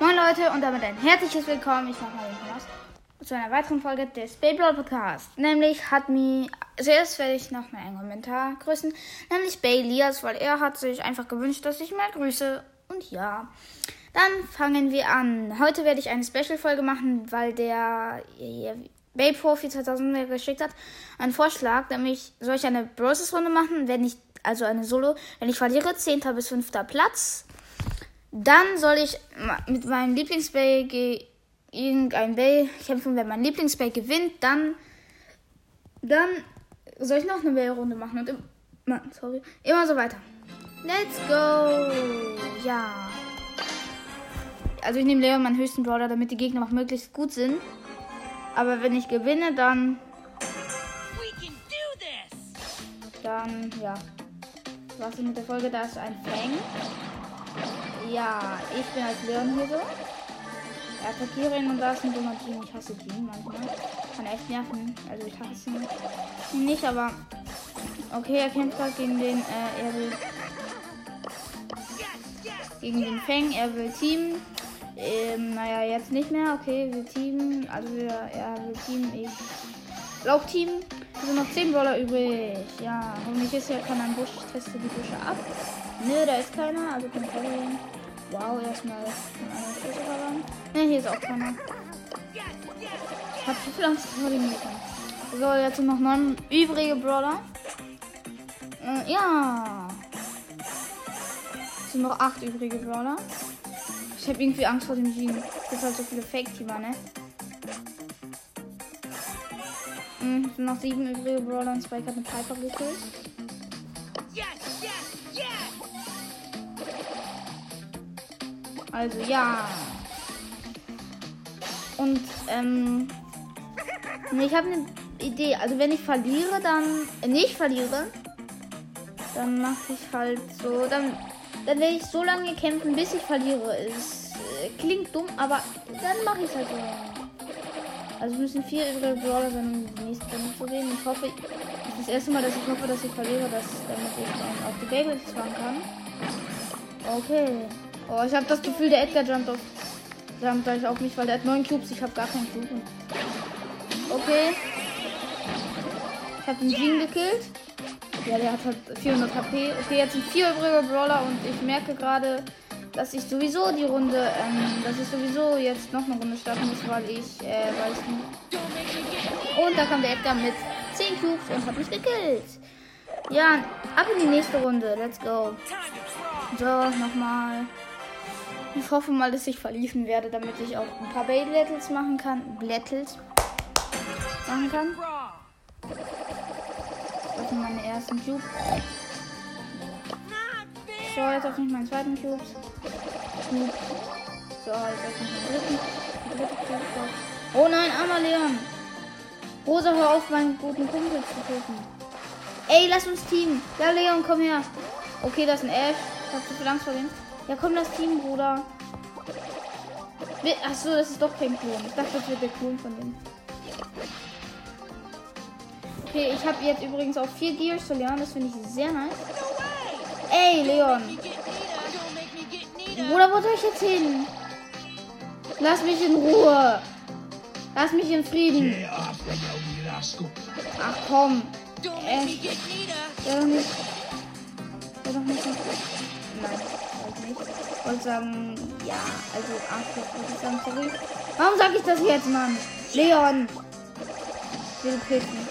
Moin Leute und damit ein herzliches Willkommen. Ich mache mal den Thomas zu einer weiteren Folge des Beyblade Podcast. Nämlich hat mir, zuerst werde ich noch mal einen Kommentar grüßen, nämlich Baylias, weil er hat sich einfach gewünscht, dass ich mal grüße. Und ja, dann fangen wir an. Heute werde ich eine Special-Folge machen, weil der Bay Profi 2000 mir geschickt hat, einen Vorschlag, nämlich soll ich eine Broses-Runde machen, wenn ich, also eine Solo, wenn ich verliere, 10. bis 5. Platz. Dann soll ich mit meinem Lieblingsbay gegen ein Bay kämpfen. Wenn mein Lieblingsbay gewinnt, dann, dann soll ich noch eine Bay-Runde machen und immer, sorry, immer so weiter. Let's go! Ja. Also ich nehme Leon meinen höchsten Brawler, damit die Gegner auch möglichst gut sind. Aber wenn ich gewinne, dann. Dann, ja. Was ist mit der Folge? Da ist ein Fang. Ja, ich bin als Leon hier so. Attackiere ihn und da ist ein dummer Team. Ich hasse Team manchmal. Kann echt nerven. Also ich hasse ihn nicht, aber. Okay, er kämpft gerade gegen den. Äh, er will. Gegen den Fang. Er will Team. Ähm, naja, jetzt nicht mehr. Okay, wir teamen. Also wir, ja, wir teamen. Ich. Laufteam. Es sind noch 10 Brawler übrig. Ja, hoffentlich ist ja kann ein Busch. Ich teste die Busche ab. Ne, da ist keiner. Also kein Problem. Wow, erstmal. Ne, hier ist auch keiner. Ich hab zu viel Angst vor den Mietern. So, jetzt sind noch neun übrige Brawler. Äh, ja. Es sind noch acht übrige Brawler. Ich habe irgendwie Angst vor dem Jean. Es gibt halt so viele Fake-Teamer, ne? Hm, es sind noch sieben übrige Brawler und Spike hat eine Piper gekillt. Also ja. Und ähm, ich habe eine Idee. Also wenn ich verliere, dann äh, nicht verliere, dann mache ich halt so. Dann, dann werde ich so lange kämpfen, bis ich verliere. Es äh, klingt dumm, aber dann mache ich es halt so. Also es müssen vier übrige Brawler sein, um die nächste Runde zu gehen. Ich hoffe, das ist das erste Mal, dass ich hoffe, dass ich verliere, dass, damit ich dann auf die Beyblades fahren kann. Okay. Oh, ich habe das Gefühl, der Edgar jumpt auf, jumpt gleich auf mich, weil der hat neun Cubes. Ich habe gar keinen Cube. Okay. Ich habe den Jean gekillt. Ja, der hat halt 400 HP. Okay, jetzt sind vier übrige Brawler und ich merke gerade, dass ich sowieso die Runde, ähm, dass ich sowieso jetzt noch eine Runde starten muss, weil ich, äh, weiß nicht. Und da kam der Edgar mit 10 Cubes und hat mich gekillt. Ja, ab in die nächste Runde. Let's go. So, nochmal. Ich hoffe mal, dass ich verliefen werde, damit ich auch ein paar Battles machen kann. Battles machen kann. Das sind meine ersten Cubes. So, jetzt auf mich meinen zweiten Cube. So, jetzt auf mich meinen dritten. Oh nein, armer Leon. Rosa, hör auf, meinen guten Kumpel zu töten. Ey, lass uns Team. Ja, Leon, komm her. Okay, das ist ein Ash. Ich hab zu viel Angst vor dem. Ja, komm, das Team, Bruder. Achso, das ist doch kein Klon. Ich dachte, das wird der Klon von dem. Okay, ich habe jetzt übrigens auch vier Gears zu lernen. Das finde ich sehr nice. Ey, Leon. Bruder, wo soll ich jetzt hin? Lass mich in Ruhe. Lass mich in Frieden. Ach komm. Äh, der doch nicht. Der doch nicht. Nein sagen, ja, also Arschloch würde ich sagen, sorry. Warum sage ich das jetzt, Mann? Leon! Ich will pissen.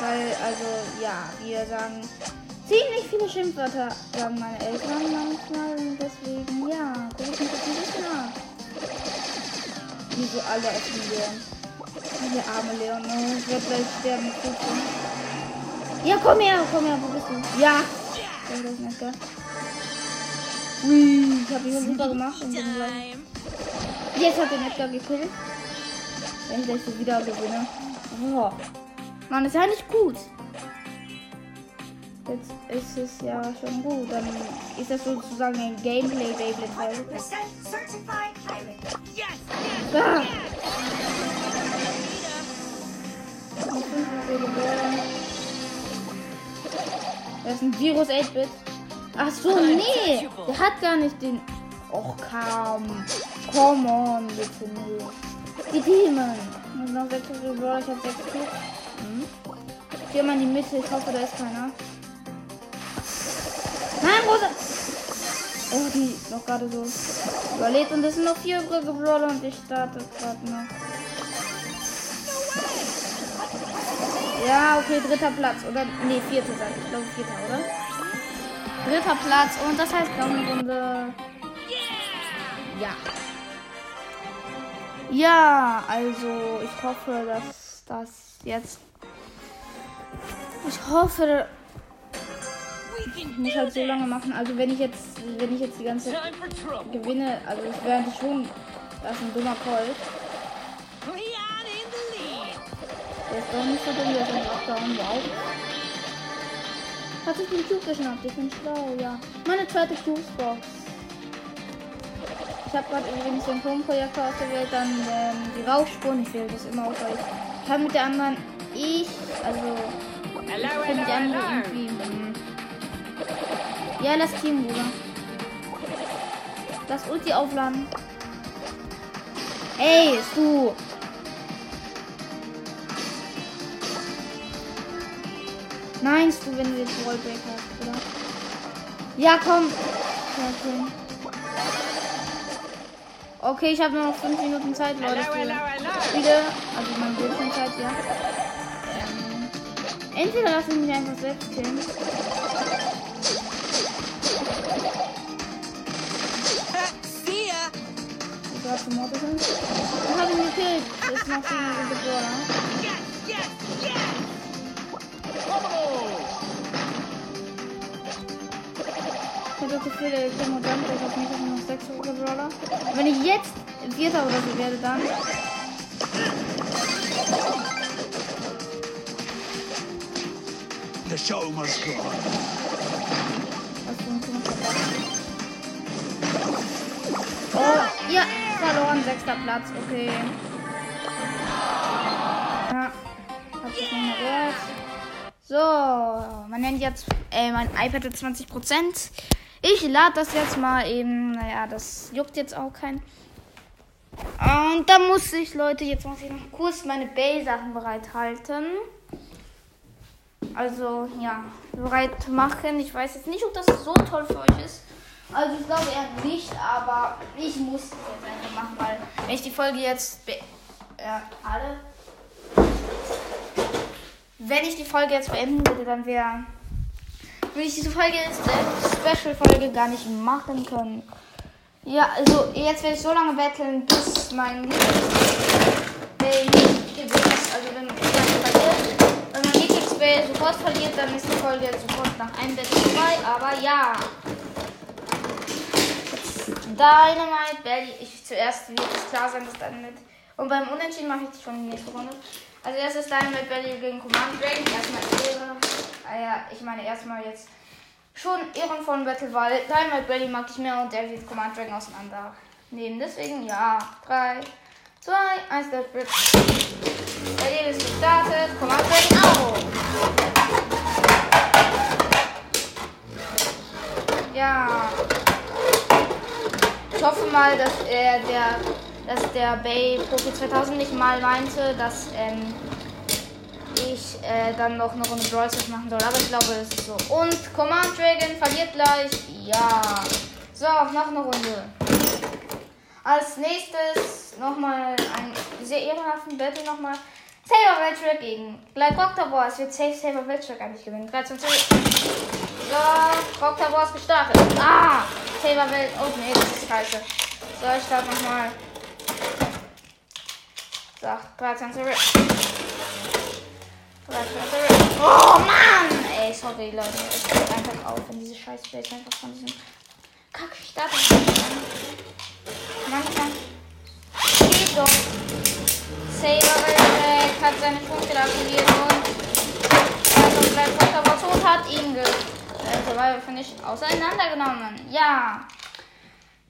Weil, also, ja, wir sagen ziemlich viele Schimpfwörter, sagen meine Eltern manchmal. Und deswegen, ja, guck ich mich das ein bisschen ab. Wie so alle auf Leon. Der arme Leon, ne? Ich werde gleich sterben. Ja, komm her, komm her, wo bist du? Ja! Das ist nicht geil. Ui, ich habe ihn super gemacht und. Jetzt hat den Edgar gekillt. Wenn ich gleich so wieder gewinne. Oh. Mann, ist ja nicht gut. Jetzt ist es ja schon gut. Dann ist das sozusagen ein Gameplay Beyblade. Ah. Das ist ein Virus 8-Bit. Ach so, nee. Der hat gar nicht den. Och, komm. Come on, bitte nur. Die Demon. Ich muss noch sechs Brawler, ich hab sechs Cubes. Hm. Ich geh mal in die Mitte, ich hoffe, da ist keiner. Nein, Rosa! Oh, die noch gerade so überlebt. Und es sind noch vier übrige Brawler und ich starte gerade noch. Ja, okay, dritter Platz. Oder, nee, vierter sag ich. Ich glaube, vierter, oder? Dritter Platz. Und das heißt, noch eine Runde. Ja. Ja, also, ich hoffe, dass das jetzt. Ich hoffe, ich muss halt so lange machen. Also wenn ich jetzt, wenn ich jetzt die ganze Zeit gewinne, also ich wäre eigentlich schon, das ist ein dummer Call. Der ist doch nicht so dumm, der ist einfach down, wow. Hat sich den Cube geschnappt, ich bin schlau, ja. Meine zweite Cubesbox. Ich habe gerade übrigens den Turmprojektor ausgewählt, dann ähm, die Rauchspuren, ich wähle das immer aus, weil ich kann mit der anderen, ich, also, ich kann mit der anderen irgendwie, hm. ja, lass Team, Bruder. Lass Ulti aufladen. Ey, du. Nein, du, wenn du jetzt Wallbreak hast, oder? Ja, komm. Okay. Ich habe nur noch 5 Minuten Zeit, Leute. Für Spiele. Also meine Bildschirmzeit, ja. Ähm, entweder lasse ich mich einfach selbst killen. Die gerade zum Mord. Dann habe ich ihn gekillt. Jetzt noch 7 Minuten Brawler. Ich habe das Gefühl, der und Jump ist auf mich noch 6 Brawler. Wenn ich jetzt Vierter oder so werde, dann. The show must go on. Oh, ja, verloren, sechster Platz, okay. So, mein Handy hat, äh, mein iPad hat 20%. Ich lade das jetzt mal eben, naja, das juckt jetzt auch keinen. Und da muss ich, Leute, jetzt muss ich noch kurz meine Bay-Sachen bereithalten. Also, ja, bereit machen. Ich weiß jetzt nicht, ob das so toll für euch ist. Also, ich glaube eher nicht, aber ich muss es jetzt einfach machen, weil wenn ich die Folge jetzt be äh, alle. Wenn ich die Folge jetzt beenden würde, dann wäre. Würde ich diese Folge äh, Special-Folge gar nicht machen können. Ja, also jetzt werde ich so lange betteln, bis mein gewinnt. Also wenn mein verliert, wenn mein Lieblingsbay sofort verliert, dann ist die Folge jetzt sofort nach einem Battle vorbei. Aber ja. Dynamite, Belly. Ich zuerst wird es klar sein, dass Dynamite. Und beim Unentschieden mache ich schon die nächste Runde. Also das ist Dynamite Belly gegen Command Dragon. Erstmal Ehre. Ah ja, ich meine erstmal jetzt schon ehrenvollen Battle, weil Dynamite Belly mag ich mehr und der wird Command Dragon auseinander nehmen. Deswegen ja. 3, 2, 1, der Bridge. Belly ist gestartet. Command Dragon auch. Ja. Ich hoffe mal, dass er der, dass der Bay Profi 2000 nicht mal meinte, dass ähm, ich äh, dann noch eine Runde Brawl machen soll. Aber ich glaube, es ist so. Und Command Dragon verliert gleich. Ja. So, noch eine Runde. Als nächstes nochmal einen sehr ehrenhaften Battle nochmal. Saber Weltrack gegen gleich Proctor Wars. Wird Safe Saber Weltrack eigentlich gewinnen. 13 zu. So, Proctor Wars gestartet. Ah! Saber Welt. Oh nee, das ist scheiße. So, ich starte nochmal. So, 13 zu. 13 zu. Oh Mann! Ey, sorry Leute. Es geht einfach auf, wenn diese scheiß Base einfach von diesem Kack Start Manchmal geht doch. Saber Weltrack hat seine Punkte aktiviert und also Wars und hat ihn ge äh, Survival finde ich auseinandergenommen. Ja.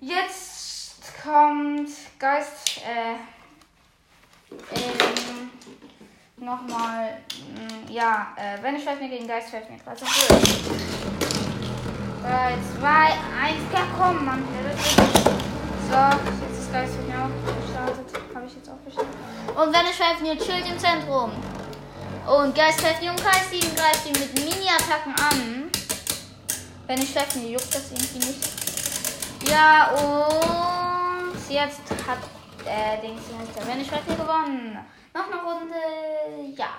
Jetzt kommt Geist, äh, ähm, nochmal, mm, ja, äh, wenn ich vielleicht mir gegen Geist, vielleicht mir Was ist 3, 2, 1, ja komm, Mann. So, jetzt ist Geist mir auch gestartet. Habe ich jetzt auch gestartet. Und wenn ich vielleicht nicht chillt im Zentrum. Und Geist fällt und Kreis 7 greift ihn mit Mini-Attacken an. Wenn ich treffe, juckt das irgendwie nicht. Ja, und jetzt hat äh, Dings? Wenn ich helfen gewonnen. Noch eine Runde. Ja.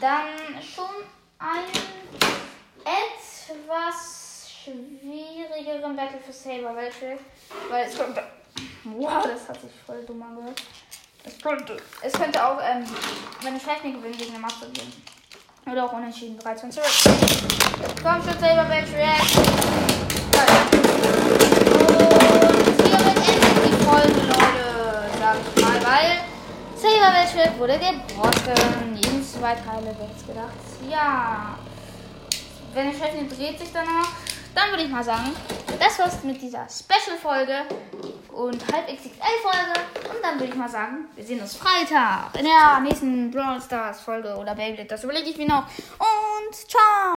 Dann schon ein etwas schwierigeren Battle für Saber, welche, weil es könnte, wow, das hat sich voll dumm angehört. Es könnte, es könnte auch, ähm, wenn ich vielleicht nicht gewinne, gegen eine Masse gehen. Oder auch unentschieden, 13 zurück. Komm schon, Saber Battle Saber Battle wurde gebrochen. In zwei Teile wird es gedacht. Ja wenn ich Chefin dreht sich danach, dann würde ich mal sagen, das war's mit dieser Special-Folge und halb XXL-Folge. Und dann würde ich mal sagen, wir sehen uns Freitag in der nächsten Brawl Stars-Folge oder Beyblade. Das überlege ich mir noch. Und ciao!